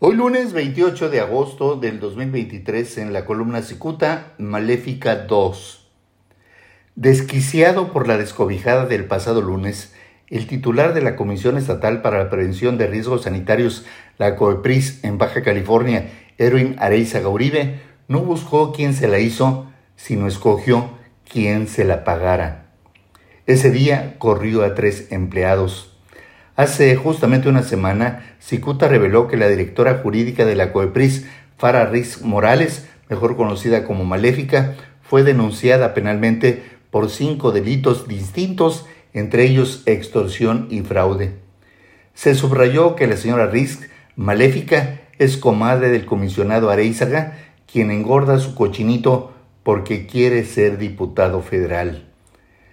Hoy lunes 28 de agosto del 2023 en la columna Cicuta, Maléfica 2. Desquiciado por la descobijada del pasado lunes, el titular de la Comisión Estatal para la Prevención de Riesgos Sanitarios, la COEPRIS en Baja California, Erwin Areiza Gauribe, no buscó quién se la hizo, sino escogió quién se la pagara. Ese día corrió a tres empleados Hace justamente una semana, Cicuta reveló que la directora jurídica de la COEPRIS, Farah Riz Morales, mejor conocida como Maléfica, fue denunciada penalmente por cinco delitos distintos, entre ellos extorsión y fraude. Se subrayó que la señora Riz, Maléfica, es comadre del comisionado Areizaga, quien engorda su cochinito porque quiere ser diputado federal.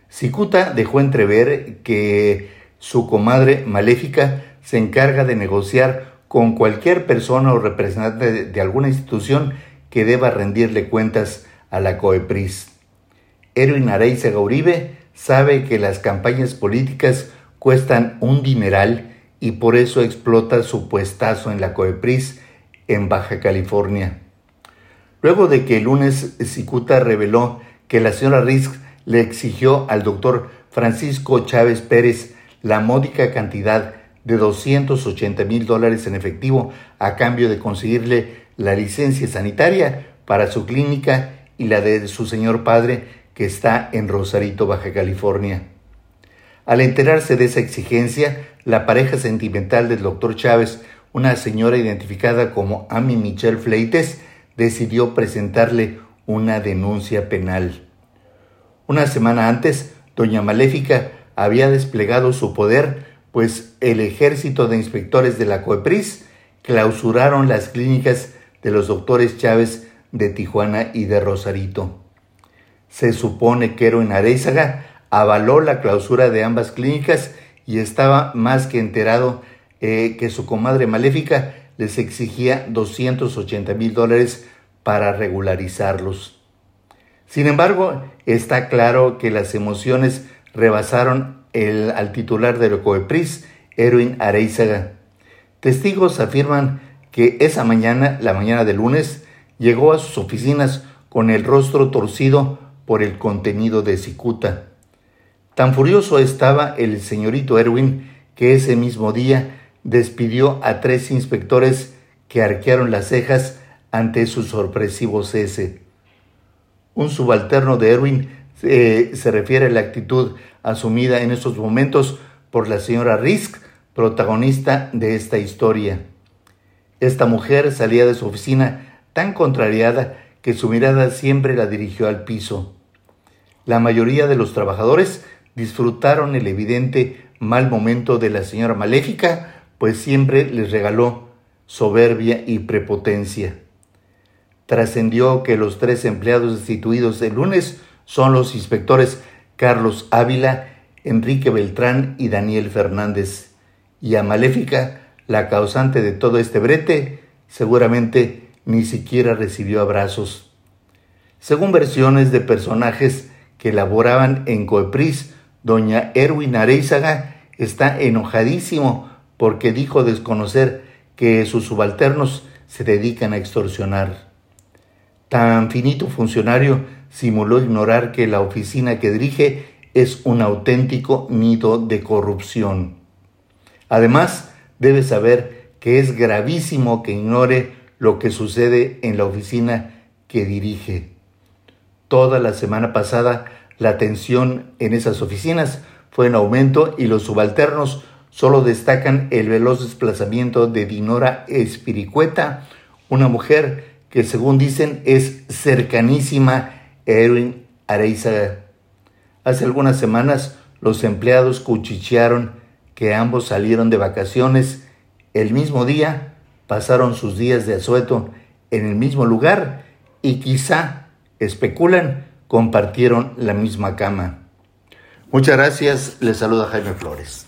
Cicuta dejó entrever que su comadre maléfica se encarga de negociar con cualquier persona o representante de, alguna institución que deba rendirle cuentas a la COEPRIS. Erwin Areiza Gauribe sabe que las campañas políticas cuestan un dineral y por eso explota su puestazo en la COEPRIS en Baja California. Luego de que el lunes Cicuta reveló que la señora Risk le exigió al doctor Francisco Chávez Pérez la módica cantidad de 280 mil dólares en efectivo a cambio de conseguirle la licencia sanitaria para su clínica y la de su señor padre que está en Rosarito, Baja California. Al enterarse de esa exigencia, la pareja sentimental del doctor Chávez, una señora identificada como Amy Michelle Fleites, decidió presentarle una denuncia penal. Una semana antes, doña Maléfica había desplegado su poder, pues el ejército de inspectores de la COEPRIS clausuraron las clínicas de los doctores Chávez de Tijuana y de Rosarito. Se supone que Erwin Areizaga avaló la clausura de ambas clínicas y estaba más que enterado eh, que su comadre maléfica les exigía 280 mil dólares para regularizarlos. Sin embargo, está claro que las emociones rebasaron el, al titular del COEPRIS, Erwin Areizaga. Testigos afirman que esa mañana, la mañana de lunes, llegó a sus oficinas con el rostro torcido por el contenido de Cicuta. Tan furioso estaba el señorito Erwin que ese mismo día despidió a tres inspectores que arquearon las cejas ante su sorpresivo cese. Un subalterno de Erwin eh, se refiere a la actitud asumida en estos momentos por la señora Risk, protagonista de esta historia. Esta mujer salía de su oficina tan contrariada que su mirada siempre la dirigió al piso. La mayoría de los trabajadores disfrutaron el evidente mal momento de la señora maléfica, pues siempre les regaló soberbia y prepotencia. Trascendió que los tres empleados destituidos el lunes son los inspectores Carlos Ávila, Enrique Beltrán y Daniel Fernández. Y a Maléfica, la causante de todo este brete, seguramente ni siquiera recibió abrazos. Según versiones de personajes que laboraban en Coepris, doña Erwin Areizaga está enojadísimo porque dijo desconocer que sus subalternos se dedican a extorsionar. Tan finito funcionario simuló ignorar que la oficina que dirige es un auténtico nido de corrupción. Además, debe saber que es gravísimo que ignore lo que sucede en la oficina que dirige. Toda la semana pasada, la tensión en esas oficinas fue en aumento y los subalternos solo destacan el veloz desplazamiento de Dinora Espiricueta, una mujer que según dicen es cercanísima Erwin Areizaga. Hace algunas semanas los empleados cuchichearon que ambos salieron de vacaciones el mismo día, pasaron sus días de asueto en el mismo lugar y quizá, especulan, compartieron la misma cama. Muchas gracias, les saluda Jaime Flores.